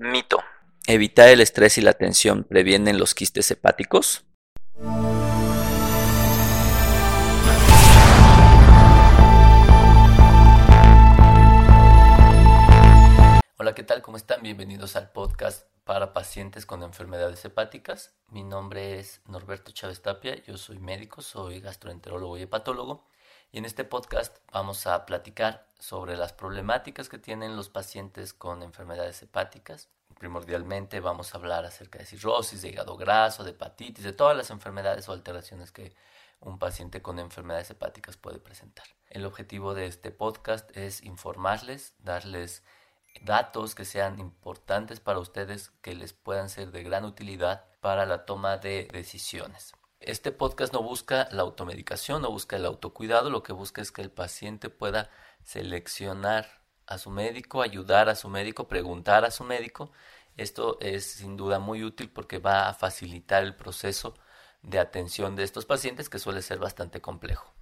Mito. Evitar el estrés y la tensión previenen los quistes hepáticos. Hola, ¿qué tal? ¿Cómo están? Bienvenidos al podcast para pacientes con enfermedades hepáticas. Mi nombre es Norberto Chávez Tapia, yo soy médico, soy gastroenterólogo y hepatólogo. Y en este podcast vamos a platicar sobre las problemáticas que tienen los pacientes con enfermedades hepáticas. Primordialmente vamos a hablar acerca de cirrosis, de hígado graso, de hepatitis, de todas las enfermedades o alteraciones que un paciente con enfermedades hepáticas puede presentar. El objetivo de este podcast es informarles, darles datos que sean importantes para ustedes, que les puedan ser de gran utilidad para la toma de decisiones. Este podcast no busca la automedicación, no busca el autocuidado, lo que busca es que el paciente pueda seleccionar a su médico, ayudar a su médico, preguntar a su médico. Esto es sin duda muy útil porque va a facilitar el proceso de atención de estos pacientes que suele ser bastante complejo.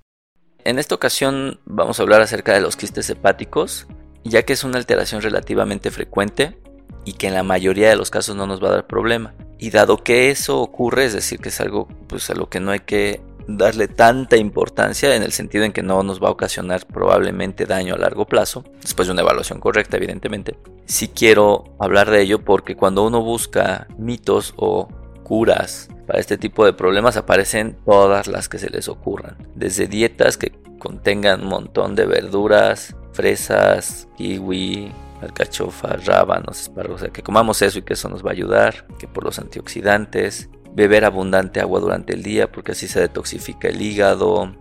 En esta ocasión vamos a hablar acerca de los quistes hepáticos, ya que es una alteración relativamente frecuente y que en la mayoría de los casos no nos va a dar problema. Y dado que eso ocurre, es decir, que es algo pues, a lo que no hay que darle tanta importancia en el sentido en que no nos va a ocasionar probablemente daño a largo plazo, después de una evaluación correcta, evidentemente. Sí quiero hablar de ello porque cuando uno busca mitos o curas para este tipo de problemas aparecen todas las que se les ocurran, desde dietas que contengan un montón de verduras, fresas, kiwi, alcachofa, rábanos, espárragos, que comamos eso y que eso nos va a ayudar, que por los antioxidantes, beber abundante agua durante el día porque así se detoxifica el hígado,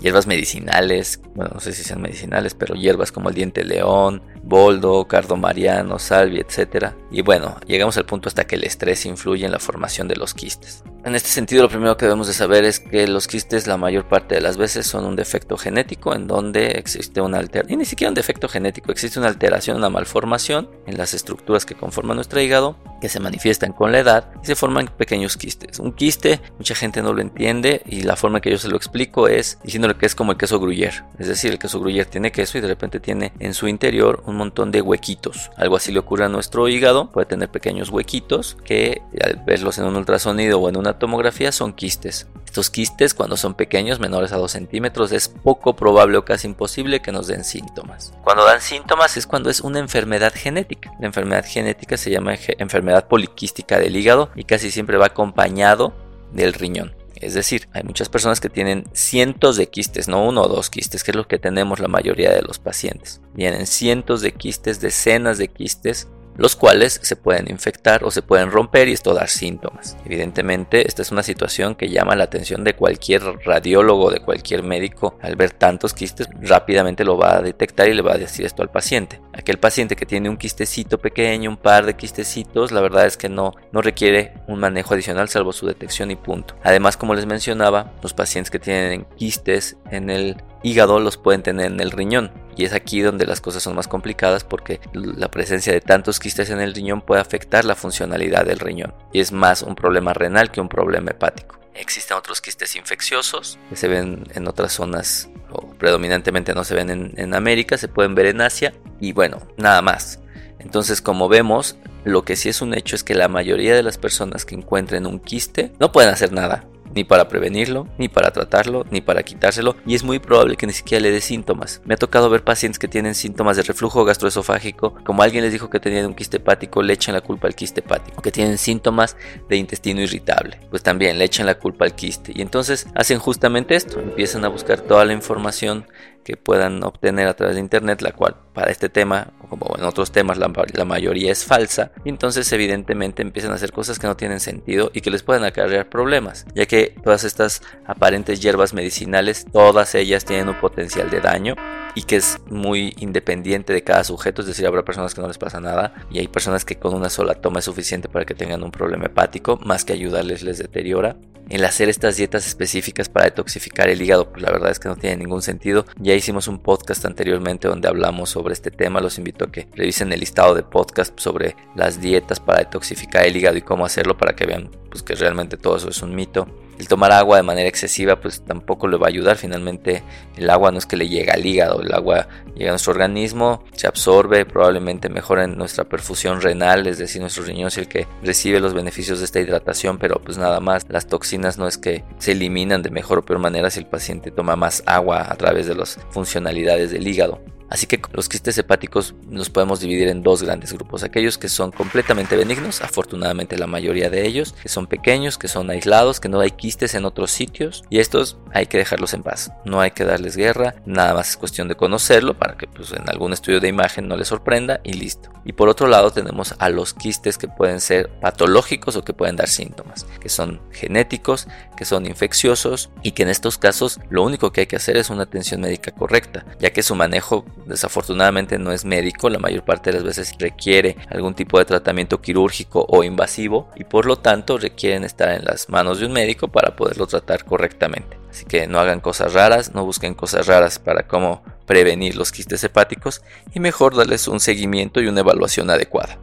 hierbas medicinales, bueno, no sé si sean medicinales, pero hierbas como el diente león, boldo, cardo mariano, salvia, etc. Y bueno, llegamos al punto hasta que el estrés influye en la formación de los quistes. En este sentido, lo primero que debemos de saber es que los quistes la mayor parte de las veces son un defecto genético en donde existe una alteración, y ni siquiera un defecto genético, existe una alteración, una malformación en las estructuras que conforman nuestro hígado, que se manifiestan con la edad y se forman pequeños quistes. Un quiste, mucha gente no lo entiende y la forma que yo se lo explico es diciéndole que es como el queso gruyere. Es decir, el queso gruyere tiene queso y de repente tiene en su interior un montón de huequitos. Algo así le ocurre a nuestro hígado, puede tener pequeños huequitos que al verlos en un ultrasonido o en una tomografía son quistes. Estos quistes cuando son pequeños, menores a 2 centímetros, es poco probable o casi imposible que nos den síntomas. Cuando dan síntomas es cuando es una enfermedad genética. La enfermedad genética se llama enfermedad poliquística del hígado y casi siempre va acompañado del riñón. Es decir, hay muchas personas que tienen cientos de quistes, no uno o dos quistes, que es lo que tenemos la mayoría de los pacientes. Tienen cientos de quistes, decenas de quistes los cuales se pueden infectar o se pueden romper y esto dar síntomas. Evidentemente, esta es una situación que llama la atención de cualquier radiólogo, de cualquier médico. Al ver tantos quistes, rápidamente lo va a detectar y le va a decir esto al paciente. Aquel paciente que tiene un quistecito pequeño, un par de quistecitos, la verdad es que no, no requiere un manejo adicional salvo su detección y punto. Además, como les mencionaba, los pacientes que tienen quistes en el hígado los pueden tener en el riñón. Y es aquí donde las cosas son más complicadas porque la presencia de tantos quistes en el riñón puede afectar la funcionalidad del riñón. Y es más un problema renal que un problema hepático. Existen otros quistes infecciosos que se ven en otras zonas o predominantemente no se ven en, en América, se pueden ver en Asia y bueno, nada más. Entonces como vemos, lo que sí es un hecho es que la mayoría de las personas que encuentren un quiste no pueden hacer nada ni para prevenirlo, ni para tratarlo, ni para quitárselo, y es muy probable que ni siquiera le dé síntomas. Me ha tocado ver pacientes que tienen síntomas de reflujo gastroesofágico, como alguien les dijo que tenían un quiste hepático, le echan la culpa al quiste hepático, que tienen síntomas de intestino irritable, pues también le echan la culpa al quiste, y entonces hacen justamente esto, empiezan a buscar toda la información que puedan obtener a través de internet, la cual para este tema, como en otros temas, la, mayoría es falsa, y entonces evidentemente empiezan a hacer cosas que no tienen sentido y que les pueden acarrear problemas, ya que todas estas aparentes hierbas medicinales, todas ellas tienen un potencial de daño y que es muy independiente de cada sujeto, es decir, habrá personas que no les pasa nada y hay personas que con una sola toma es suficiente para que tengan un problema hepático, más que ayudarles les deteriora el hacer estas dietas específicas para detoxificar el hígado, pues la verdad es que no tiene ningún sentido. Ya hicimos un podcast anteriormente donde hablamos sobre este tema, los invito a que revisen el listado de podcast sobre las dietas para detoxificar el hígado y cómo hacerlo para que vean pues, que realmente todo eso es un mito. El tomar agua de manera excesiva pues tampoco le va a ayudar. Finalmente el agua no es que le llega al hígado, el agua llega a nuestro organismo, se absorbe, probablemente mejora nuestra perfusión renal, es decir, nuestro riñón es el que recibe los beneficios de esta hidratación, pero pues nada más. Las toxinas no es que se eliminan de mejor o peor manera si el paciente toma más agua a través de las funcionalidades del hígado. Así que los quistes hepáticos los podemos dividir en dos grandes grupos, aquellos que son completamente benignos, afortunadamente la mayoría de ellos, que son pequeños, que son aislados, que no hay quistes en otros sitios y estos hay que dejarlos en paz, no hay que darles guerra, nada más es cuestión de conocerlo para que pues, en algún estudio de imagen no les sorprenda y listo. Y por otro lado tenemos a los quistes que pueden ser patológicos o que pueden dar síntomas, que son genéticos, que son infecciosos y que en estos casos lo único que hay que hacer es una atención médica correcta, ya que su manejo desafortunadamente no es médico, la mayor parte de las veces requiere algún tipo de tratamiento quirúrgico o invasivo y por lo tanto requieren estar en las manos de un médico para poderlo tratar correctamente. Así que no hagan cosas raras, no busquen cosas raras para cómo prevenir los quistes hepáticos y mejor darles un seguimiento y una evaluación adecuada.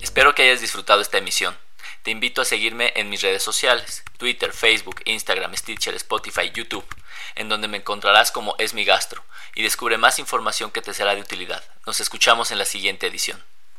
Espero que hayas disfrutado esta emisión. Te invito a seguirme en mis redes sociales, Twitter, Facebook, Instagram, Stitcher, Spotify, YouTube, en donde me encontrarás como Es mi Gastro y descubre más información que te será de utilidad. Nos escuchamos en la siguiente edición.